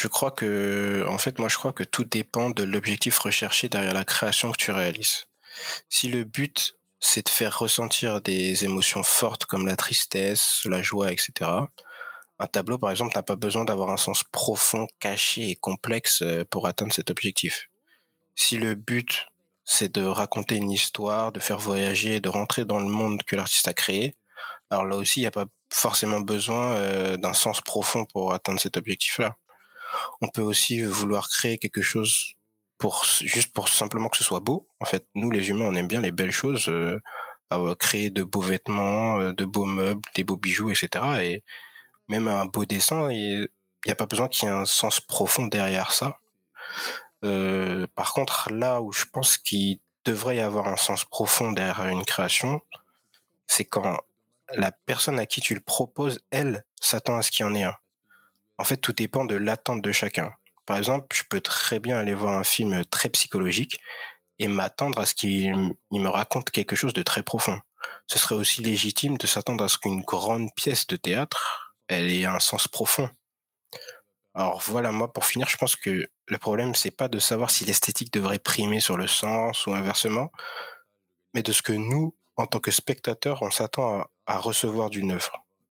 Je crois que, en fait, moi, je crois que tout dépend de l'objectif recherché derrière la création que tu réalises. Si le but, c'est de faire ressentir des émotions fortes comme la tristesse, la joie, etc., un tableau, par exemple, n'a pas besoin d'avoir un sens profond, caché et complexe euh, pour atteindre cet objectif. Si le but, c'est de raconter une histoire, de faire voyager, de rentrer dans le monde que l'artiste a créé, alors là aussi, il n'y a pas forcément besoin euh, d'un sens profond pour atteindre cet objectif-là. On peut aussi vouloir créer quelque chose pour juste pour simplement que ce soit beau. En fait, nous les humains, on aime bien les belles choses, euh, créer de beaux vêtements, euh, de beaux meubles, des beaux bijoux, etc. Et même un beau dessin, il n'y a pas besoin qu'il y ait un sens profond derrière ça. Euh, par contre, là où je pense qu'il devrait y avoir un sens profond derrière une création, c'est quand la personne à qui tu le proposes, elle, s'attend à ce qu'il y en ait un. En fait, tout dépend de l'attente de chacun. Par exemple, je peux très bien aller voir un film très psychologique et m'attendre à ce qu'il me raconte quelque chose de très profond. Ce serait aussi légitime de s'attendre à ce qu'une grande pièce de théâtre, ait un sens profond. Alors voilà, moi pour finir, je pense que le problème, c'est pas de savoir si l'esthétique devrait primer sur le sens ou inversement, mais de ce que nous, en tant que spectateurs, on s'attend à recevoir d'une œuvre.